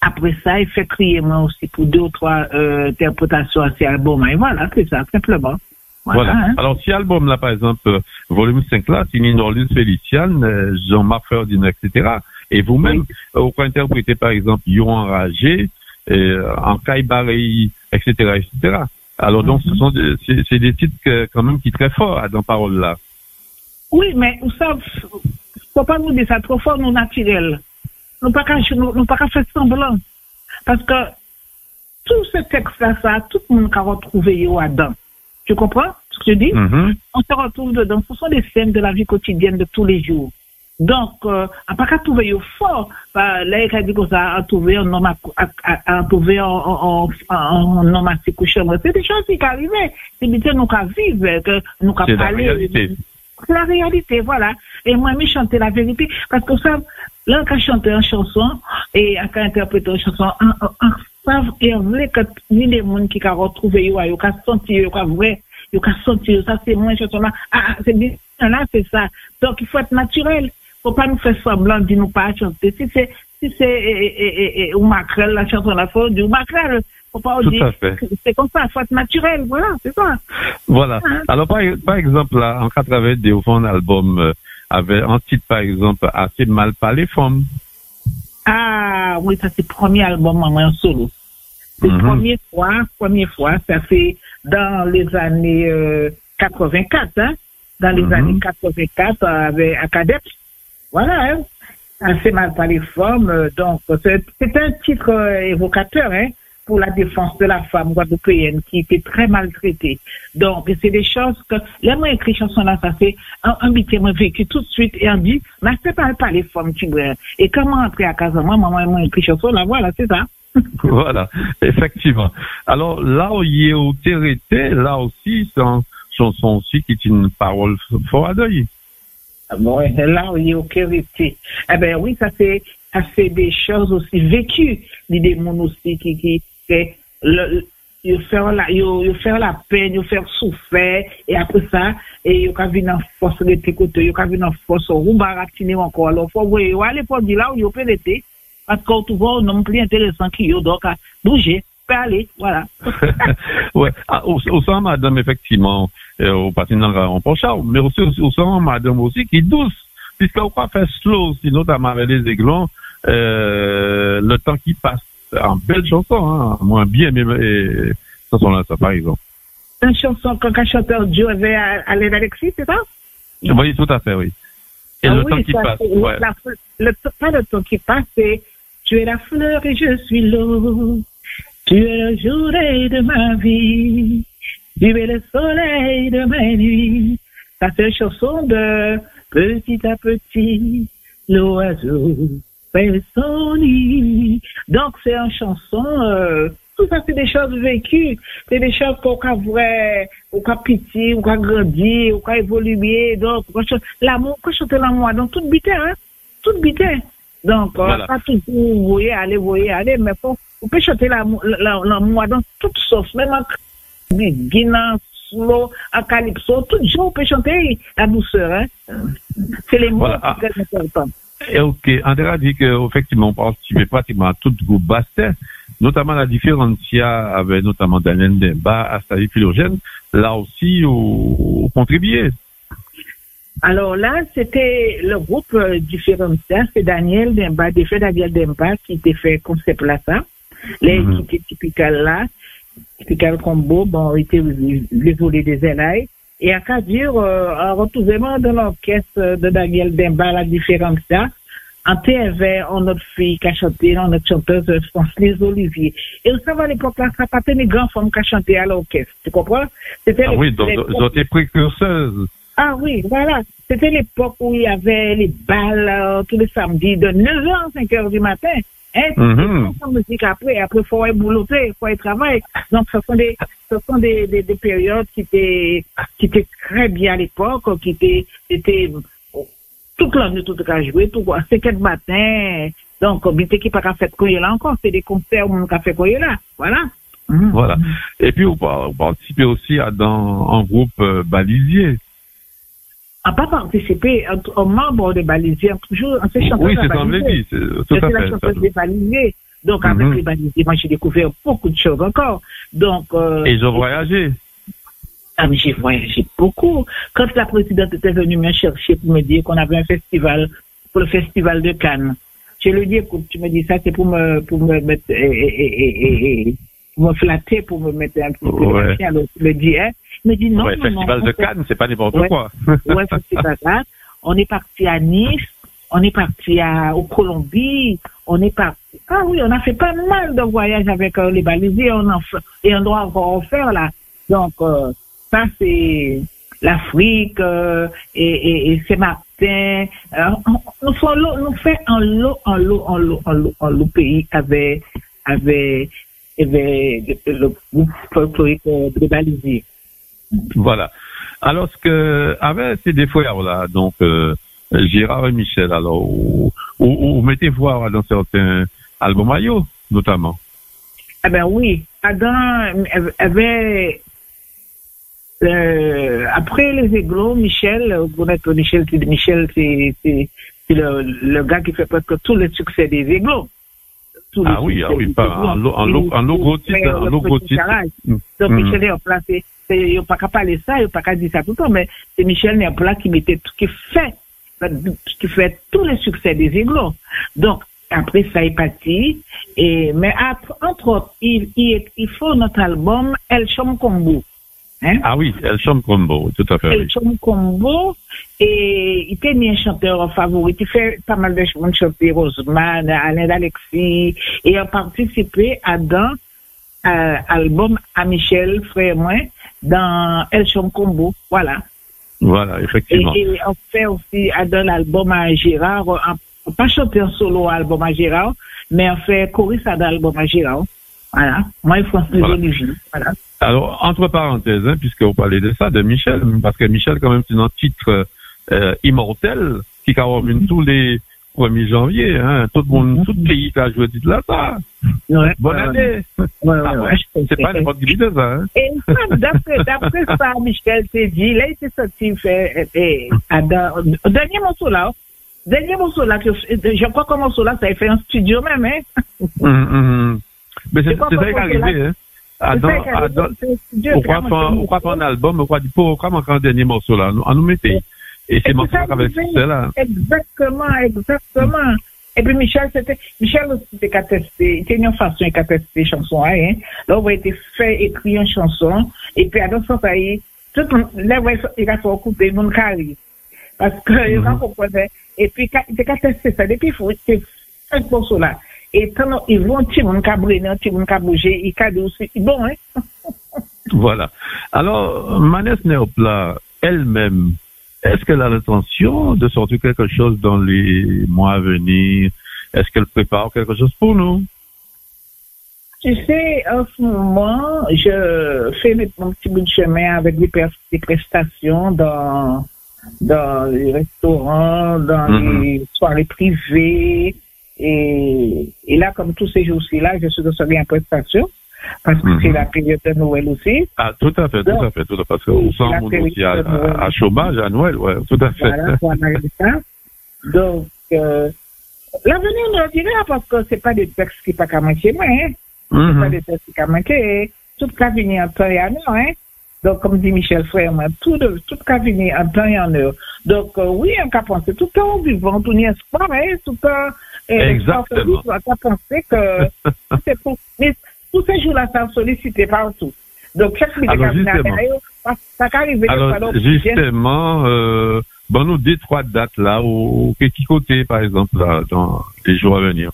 après ça, il fait crier moi aussi pour deux ou trois euh, interprétations à ces albums. Et voilà, c'est ça, simplement. Voilà. hein. Alors, si album là, par exemple, euh, volume 5 là, c'est Nino Orleans Féliciane, euh, Jean-Marc Ferdinand, etc. Et vous-même, euh, vous pouvez interpréter, par exemple, Yon Enragé, euh, Caïbarei, etc., etc. Alors, donc, ce sont des- c'est des titres que, quand même qui sont très forts hein, dans parole là. Oui, mais vous savez, faut pas nous dire ça trop fort, nous naturel. Nous pas qu'à, nous, nous pas qu'à faire semblant. Parce que tout ce texte-là, ça, tout le monde a retrouvé dedans. Tu comprends ce que je dis? Mhm. On se retrouve dedans. Ce sont des scènes de la vie quotidienne de tous les jours. Donc, euh, on pas qu'à trouver yo fort. Bah, là, il a dit que ça, a trouvé un homme, à, à, à, à trouver un, un, un, un homme assez couchant. C'est des choses qui arrivent. C'est bien que nous qu'à vivre, que nous qu'à C'est la réalité. C'est la réalité, voilà. Et moi, je chanter la vérité. Parce que ça, là, quand je chante une chanson, et quand interprète une chanson, en savent et en vrai que ni les gens qui ont retrouvé, yo, ont senti, yo, ont vrai, yo, ont senti, ça, c'est moi, chanson là. Ah, c'est bien, là, c'est ça. Donc, il faut être naturel. Faut pas nous faire semblant de nous pas chanter. Si c'est, si c'est, eh, eh, eh, ou macrel, la chanson là, faut dire ou macrel. Faut pas Tout dire, à fait. c'est comme ça, être naturel, voilà, c'est ça. Voilà. Ah. Alors, par, par exemple, là, en 82, au fond, un album euh, avait un titre, par exemple, assez mal par les femmes. Ah oui, ça c'est le premier album en solo. C'est la Mhm. première fois, première fois, ça fait dans les années euh, 84, hein, dans les Mhm. années 84 euh, avec Acadep. Voilà, hein. Assez mal par les femmes, euh, donc c'est un titre euh, évocateur, hein, pour la défense de la femme guadeloupéenne qui était très maltraitée. Donc, c'est des choses que, là, moi, écrit chanson là, ça fait un, un moi, vécu tout de suite, et on dit, mais c'est pas, pas les femmes, tu vois. Et comment entrer à Casamance, maman, moi, écrit chanson là, voilà, c'est ça. voilà, effectivement. Alors là où il a au là aussi, c'est une chanson aussi qui est une parole fort à deuil. Ah Bon, là, aucun récit. Eh ben oui, ça c'est, ça c'est des choses aussi vécues, des démons aussi qui, qui, c'est le, ils faire la, faire la peine, ils faire souffrir, et après ça, et ils ont vu en force de côtés, ils ont vu en force, ou baratiner encore, alors faut voir, ils aller pour dire là où ont pénétré, parce qu'on trouve un homme plus intéressant qui yo, donc, à bouger, peut aller, voilà. ouais, ah, au, au sein, madame, effectivement, euh, au le Ponchard, mais aussi au, sein, madame aussi, qui est douce, puisqu'on croit faire slow notamment avec les aiglons, euh, le temps qui passe, en belle chanson, hein, moi, bien aimé, et, chanson là, ça, par exemple. une chanson qu'un chanteur Dieu avait à, à l'aide Alexis, c'est ça? Oui, tout à fait, oui. Et Ah le oui, temps qui ça, passe. ouais. la- le, pas le temps qui passe, c'est Tu es la fleur et je suis l'eau. Tu es le jour et de ma vie. Tu es le soleil de ma nuit. Ça fait une chanson de petit à petit, l'oiseau fait son nid. Donc c'est une chanson, euh, tout ça c'est des choses vécues, c'est des choses qu'on a vrai, qu'on a pitié, qu'on a grandi, qu'on a évolué. Donc on l'amour, qu'on chante l'amour dans toute bité, hein, toute bité. Donc on Voilà. va pas toujours voyer aller, voyer aller, mais faut, on peut chanter l'amour la- dans toute sauce, même en Guinan, slow, en calypso, tout jour on peut chanter la douceur, hein. C'est les mots Voilà. qui sont très importants. Et ok, André a dit qu'effectivement, on participait pratiquement à tout le groupe Bastet, notamment la différence qu'il y a avec notamment Daniel Demba, Astali Philogène, là aussi, au, au contribué. Alors là, c'était le groupe euh, différencial, c'est Daniel Demba, des faits Daniel Demba qui était fait concept là, ça. Les Mhm. qui étaient typical là, typical combo, bon, était les volets des élailles. Et à qu'à dire, euh, un retournement de l'orchestre de Daniel Demba, la différence là, en TV, on notre fille qui a chanté, on notre chanteuse euh, Francis Olivier. Et vous savez, à l'époque là, ça pas une grande femme qui a chanté à l'orchestre. Tu comprends? C'était Ah les- oui, donc, les- été précurseurs. ah oui, voilà. C'était l'époque où il y avait les balles euh, tous les samedis de 9h à 5h du matin. Hein? Mhm. Sans musique après, après il faut aller boulotter, il faut aller travailler. Donc ce sont des ce sont des, des, des périodes qui étaient qui étaient très bien à l'époque, qui étaient étaient toute l'année tout à jouer, tout 5 du matin. Donc bité qui pas qu'à faire là encore, c'est des concerts où on a fait quoi là. Voilà. Voilà. Et puis, vous participez aussi à, dans, en groupe euh, balisier. A pas participé en, en membre des balisiers, toujours en fait chanteuse Oui, c'est ça, dit. c'est- la chanteuse des balisés. Donc, avec Mhm. les balisés, moi, j'ai découvert beaucoup de choses encore. Donc, euh, Et ils ont voyagé. ah, j'ai voyagé beaucoup. Quand la présidente était venue me chercher pour me dire qu'on avait un festival, pour le festival de Cannes, je lui ai dit, écoute, tu me dis ça, c'est pour me, pour me mettre, et, et, et, et, et, pour me flatter, pour me mettre un petit peu Ouais. de. Alors, je lui ai dit, hein. Il me dit, non, ouais, non, Festival non, de Cannes, c'est pas n'importe Ouais. quoi. ouais, festival là. On est parti à Nice, on est parti à, au Colombie, on est parti. Ah oui, on a fait pas mal de voyages avec euh, les balisiers, on en fait, et on doit encore en faire là. Donc, euh, ça c'est l'Afrique, euh, et, et, et Saint-Martin. Euh, on- nous, faisons nous fait en lot, en lot, en lot, en lot, en lot pays avec, avec, avec le groupe folklorique euh, des balisiers. Voilà. Alors, ce que, avec ces frères là, donc, euh, Gérard et Michel, alors, vous mettez voir dans certains albums maillots, notamment. Eh ben oui, Adam avait euh, après les églots, Michel, vous connaissez Michel, c'est Michel, c'est le, le gars qui fait presque tout le succès des églots. Tous les Ah oui, ah oui, pas en lo- en lo- en lo- gros titre. Mm. Donc Mm. Michel est en place, c'est- c'est- il n'y a pas qu'à parler ça, il n'y a pas qu'à dire ça tout le temps, mais c'est Michel n'est là qui mettait tout, qui fait, qui fait tous les succès des églots. Donc, après ça est parti, et, mais après, entre autres, il, il, il faut notre album El Chom Combo. Hein? Ah oui, El Chom Combo, tout à fait. El. Chom Combo, et il était un chanteur favori. Il fait pas mal de choses chanter Roseman, Alain d'Alexis, et a participé à dans euh, album à Michel, frère moi, dans El Combo. Voilà. Voilà, Et, effectivement. et on fait aussi à dans l'album à Gérard, on, on pas chanter en solo album à Gérard, mais on fait choriste à l'album à Gérard. Voilà. Moi et François Voilà. Olivier. Voilà. Alors, entre parenthèses, hein, puisque vous parlez de ça, de Michel, parce que Michel, quand même, c'est un titre euh, immortel qui Mhm. revient tous les 1er janvier. Hein, tout le monde, tout le pays qui a joué ce titre-là, ça. Ouais. Bonne année. Ouais, ouais, Ah ouais. C'est pas n'importe qui dit ça. Hein. Et d'après, d'après ça, Michel s'est dit, là, il s'est sorti fait, et, à dans- au dernier morceau là, au dernier morceau là, que, je crois que morceau là, ça a fait un studio même, hein. Hum, hum. Mais c'est C'est ça qui est arrivé. Hein. Adam, Adam, on croit pas, un on croit morceau. album, on croit du pourquoi manquer un dernier morceau là, on nous mettait. Et Et c'est morceau ça avec fait- succès là. Exactement, exactement. Et puis Michel, c'était, Michel aussi, qu'à tester, c'était une façon qu'à tester chanson, hein. Là, on a été fait écrire une chanson, et puis à d'autres sens, tout le monde, là, il a fait couper mon carré. Parce que, gens comprenaient. Et puis, il était qu'à tester ça. Depuis, il faut, c'est cinq morceaux là. Et quand ils vont, qu'à brûler, petit monde qu'à bouger, il cadre aussi. Bon, hein. Voilà. Alors, Manès Néopla, elle-même, est-ce qu'elle a l'intention de sortir quelque chose dans les mois à venir Est-ce qu'elle prépare quelque chose pour nous? Tu sais, en ce moment, je fais mon petit bout de chemin avec des, pres- des prestations dans, dans les restaurants, dans Mhm. les soirées privées. Et, et là, comme tous ces jours-ci, là, je suis de soirée en prestation. Parce que Mhm. c'est la période de Noël aussi. Ah, tout à fait, tout à fait, tout à fait. Parce qu'on sent La mon aussi à, à chômage, à Noël, ouais, tout à fait. Voilà, ça. Donc, euh, l'avenir nous le dira parce que c'est pas des textes qui pas qu'à manquer, moi, hein. C'est Mhm. pas des textes qui pas manquer. Tout cas venir en temps et en heure, hein. Donc, comme dit Michel Frère, tout, de, tout cas venir en temps et en heure. Donc, euh, oui, on peut penser tout le temps vivant, tout n'y espoir, hein, tout le temps. euh, Exactement. On peut penser que c'est pour, mais tous ces jours-là, ça sollicité partout. Donc, chaque minute, ça fois, Alors, justement, euh, bon, nous deux, trois dates là, au, petit côté, par exemple, là, dans les jours à venir.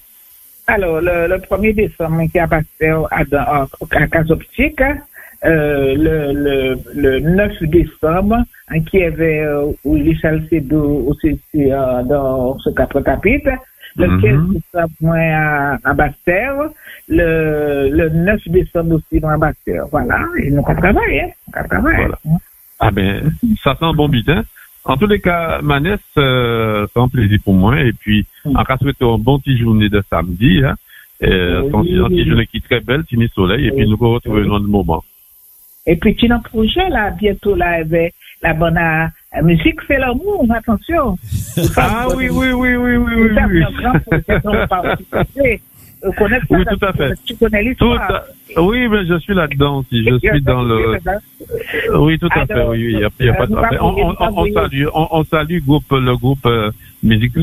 Alors, le, le 1er décembre, qui a passé à, à, à Case Optique, euh, le, le, le 9 décembre, hein, qui avait euh, Willy Salcedo aussi euh, dans ce quatre chapitre, le Mhm. 15 décembre, moi, à, le, le 9 décembre aussi, à Bastère. Voilà, et nous, on travaille, hein, on travaille. Voilà. Ah ben, ça sent bon bitin. En tous les cas, Manès, euh, c'est un plaisir pour moi. Et puis, Mm. en cas souhaiter un bon petit journée de samedi, hein, euh, Oui. un petit journée qui est très belle, fini soleil, et puis nous nous retrouvons dans le moment. Et puis, tu as un projet, là, bientôt, là, avec la bonne euh, musique, c'est l'amour, attention. Ah oui, oui, oui, oui, oui, oui, Ça, oui. on fait. Oui, parce tout à fait. Tu connais Tout l'histoire. à- Oui, mais je suis là-dedans aussi. Je suis dans le. Oui, tout à fait. Oui, oui, il n'y a, il y a pas de euh, problème. On, salue, on, on salue groupe, le groupe euh, musique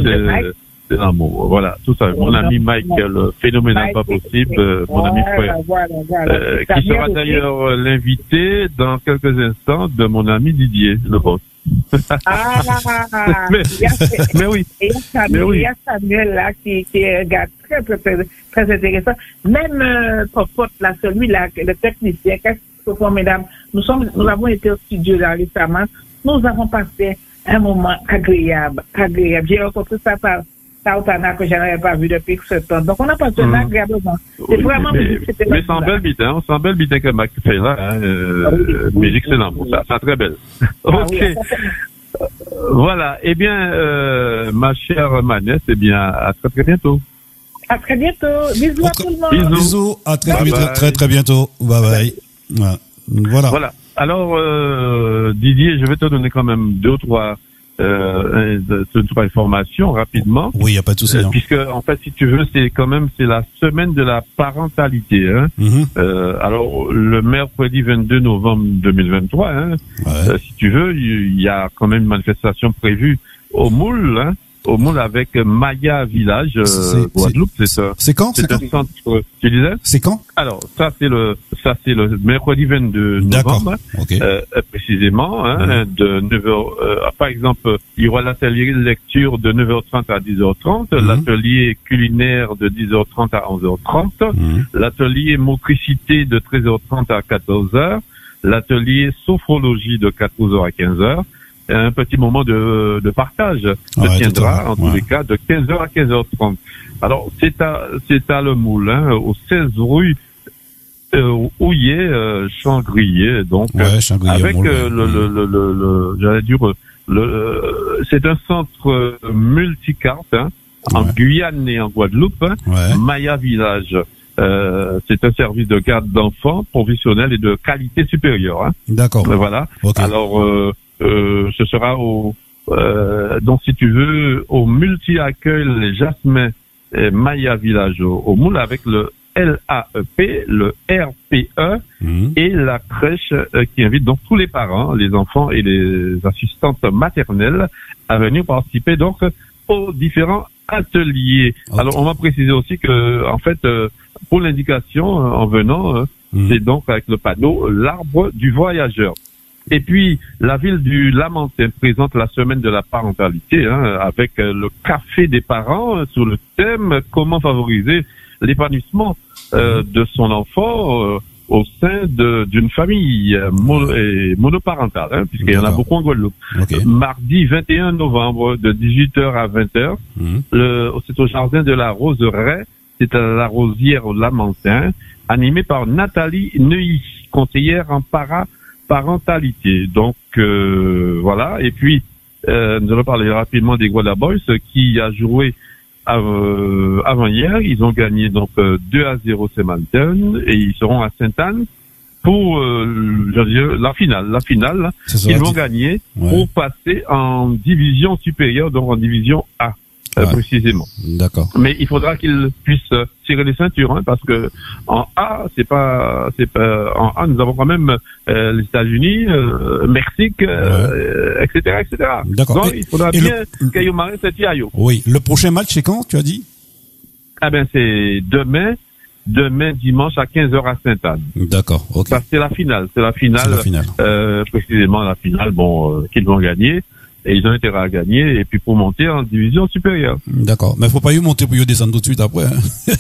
Mike. de l'amour. Voilà, tout ça. Mon ami Mike, le phénoménal pas possible, mon ami frère. Voilà, voilà. Euh, qui sera d'ailleurs euh, l'invité dans quelques instants de mon ami Didier, le boss. Ah, Mais- Mais oui, il y a Samuel, là qui, qui est un gars très, très, très, intéressant. Même euh, Popote, là, celui-là, le technicien, qu'est-ce faut, mesdames, nous sommes, nous avons été au studio là récemment. Nous avons passé un moment agréable, agréable. J'ai rencontré ça par Tautana que je n'avais pas vu depuis ce temps. Donc on a passé un Mhm. agréable moment. C'est Oui, vraiment mais, mais là. sans belle bitin, on sent belle bitin que Mac fait là, hein, euh, Oui, oui, musique c'est l'amour, oui. ça, ça très belle. Ah ok, oui, voilà. Eh bien, euh, ma chère Manès, eh bien, à très très bientôt. À très bientôt. Bisous à tout le monde. Bisous. Bisous, à très, Bye très, bye. très, très bientôt. Bye bye. Voilà. Voilà. Voilà. Alors, euh, Didier, je vais te donner quand même deux ou trois, euh, deux ou trois informations rapidement. Oui, il n'y a pas de souci. Euh, puisque en fait, si tu veux, c'est quand même c'est la semaine de la parentalité. Hein. Mhm. Euh, alors le mercredi 22 novembre 2023, hein, Ouais. euh, si tu veux, il y a quand même une manifestation prévue au Moule, hein, au Moule avec Maya Village, euh, C'est- Guadeloupe, c'est ça. C'est quand C'est un centre. Tu disais C'est quand Alors ça c'est le ça c'est le mercredi 22 D'accord. novembre. Ok. Euh, euh, précisément, hein, de 9h, euh, par exemple, il y aura l'atelier de lecture de 9h30 à 10h30, Mhm. l'atelier culinaire de 10h30 à 11h30, Mhm. l'atelier motricité de 13h30 à 14h, l'atelier sophrologie de 14h à 15h, et un petit moment de, de partage se Ouais, tiendra, en tous ouais. les cas, de 15h à 15h30. Alors, c'est à, c'est à Le Moule, hein, au 16 rue euh, Houillet, euh, Changrier, donc, Ouais, Changrier, avec euh, le, le, le, le, le- j'allais dire, euh, le, euh, c'est un centre euh, multicarte, hein, en. Guyane et en Guadeloupe, hein, Ouais. Maya Village. Euh, c'est un service de garde d'enfants professionnel et de qualité supérieure. Hein. D'accord. Euh, Voilà. Ok. Alors, euh, euh, ce sera au, euh, donc si tu veux, au multi-accueil les Jasmin et Maya Village au, au Moule avec le LAEP, le RPE Mhm. et la crèche euh, qui invite donc tous les parents, les enfants et les assistantes maternelles à venir participer donc aux différents atelier. Ok. Alors, on va préciser aussi que, en fait, euh, pour l'indication, euh, en venant, Mhm. c'est donc avec le panneau l'arbre du voyageur. Et puis, la ville du Lamentin présente la semaine de la parentalité hein, avec euh, le café des parents euh, sur le thème comment favoriser l'épanouissement euh, de son enfant euh, au sein de- d'une famille mono- et monoparentale, hein, puisqu'il y en a beaucoup en Guadeloupe. Ok. Mardi 21 novembre de 18h à 20h, Mhm. c'est au jardin de la Roseraie, c'est à la Rosière au Lamentin, animé par Nathalie Neuilly, conseillère en paraparentalité. Donc euh, voilà, et puis euh, nous allons parler rapidement des Guada Boys qui a joué euh, avant hier. Ils ont gagné donc euh, 2 à 0 Saint-Martin et ils seront à Sainte-Anne pour euh, je veux dire, la finale. La finale, ils vont gagner Ouais. pour passer en division supérieure, donc en division A, euh, Ouais. précisément. D'accord. Mais il faudra qu'ils puissent euh, tirer les ceintures, hein, parce que en A, c'est pas, c'est pas, en A, nous avons quand même euh, les États-Unis, euh, Mexique, euh, etc., etc. D'accord. Donc Et- il faudra bien qu'Ayo Marin Saint-Yayo. Oui. Le prochain match, c'est quand, tu as dit? Ah ben c'est demain, demain dimanche à 15h à Sainte-Anne. D'accord. Ok. Ça c'est la finale, c'est la finale. C'est la finale. euh, précisément la finale, bon, euh, qu'ils vont gagner. Et ils ont intérêt à gagner, et puis pour monter en division supérieure. D'accord. Mais faut pas y monter pour y descendre tout de suite après. hein.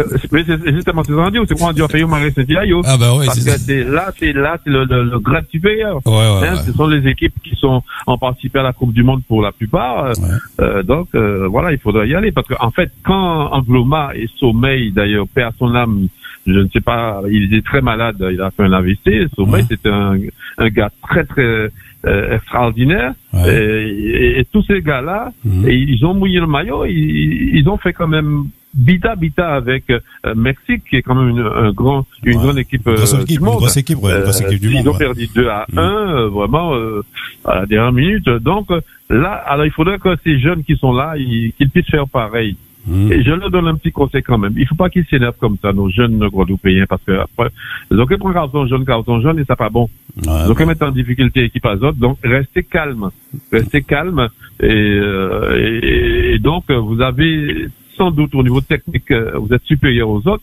Euh, Mais c'est justement ce qu'on dit, c'est quoi on dit on fait Marais Saint-Yayo. Ah bah oui, Parce c'est que c'est là, c'est là, c'est le, le, le grade supérieur. Ouais, ouais, Hein, ouais. Ce sont les équipes qui sont ont participé à la Coupe du Monde pour la plupart. Euh, Ouais. euh, donc euh, voilà, il faudra y aller parce qu'en en fait, quand Angloma et Sommeil, d'ailleurs, perd son âme, je ne sais pas, il était très malade, il a fait un AVC. Sommeil, Ouais. c'était un, un gars très très euh, extraordinaire. Ouais. Et, et- et tous ces gars-là, Mhm. ils ont mouillé le maillot, ils, ils ont fait quand même bita bita avec euh, Mexique, qui est quand même une, un grand, une Ouais. grande équipe, Une grosse euh, équipe, du une monde. grosse équipe, ouais, une grosse Euh, équipe du ils monde. ont ouais. perdu 2 à 1, Mhm. euh, vraiment euh, à la dernière minute. Donc euh, là, alors il faudrait que ces jeunes qui sont là, ils- qu'ils puissent faire pareil. Mhm. Et je leur donne un petit conseil quand même. Il faut pas qu'ils s'énervent comme ça, nos jeunes Guadeloupéens, parce que après, ils ont que prendre carton jaune, carton jaune, et ça pas bon. Ouais, ont que mettre en difficulté l'équipe azote. Donc, restez calme. Restez calme. Et, euh, et, et donc, euh, vous avez sans doute au niveau technique, euh, vous êtes supérieur aux autres.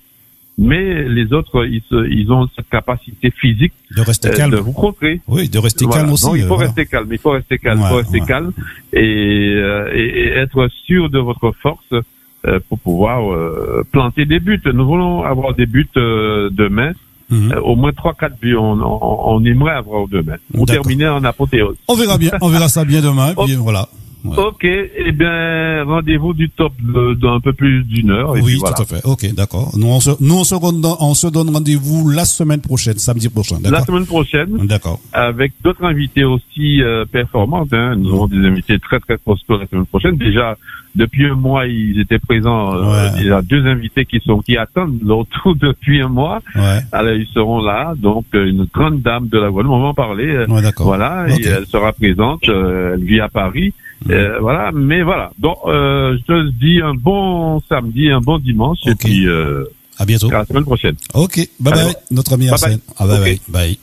Mais les autres, ils, se- ils ont cette capacité physique De rester euh, calme. de vous contrer. Oui, de rester Voilà. calme aussi. Non, il euh, faut voilà. rester calme. Il faut rester calme. il Ouais, faut rester ouais. calme et, euh, et, être sûr de votre force euh, pour pouvoir euh, planter des buts. Nous voulons avoir des buts euh, demain. Mhm. Euh, au moins trois, quatre buts. On, on, on aimerait avoir demain. D'accord. terminer en apothéose. On verra bien. On verra ça bien demain. Oh. Puis voilà. Ouais. Ok, eh bien, rendez-vous du top d'un peu plus d'une heure. Et Oui, puis voilà. tout à fait. Ok, d'accord. Nous, on se, nous, on se, donne- on se donne rendez-vous la semaine prochaine, samedi prochain. La semaine prochaine, D'accord. avec d'autres invités aussi euh, performantes. Hein. Nous avons des invités très très costauds la semaine prochaine. Déjà, depuis un mois, ils étaient présents. euh, Ouais. Il y a deux invités qui sont qui attendent leur tour depuis un mois. Ouais. Alors, ils seront là. Donc, euh, une grande dame de la Guadeloupe, on va en parler. euh, Ouais, d'accord. Voilà, et elle sera présente. euh, elle vit à Paris. Euh, voilà, mais voilà. Donc, euh, je te dis un bon samedi, un bon dimanche, et Ok. puis euh, À bientôt. à la semaine prochaine. Ok. Bye bye. Allez, Notre ami Bye Arsène. bye. Ah, bye Ok. bye. Bye.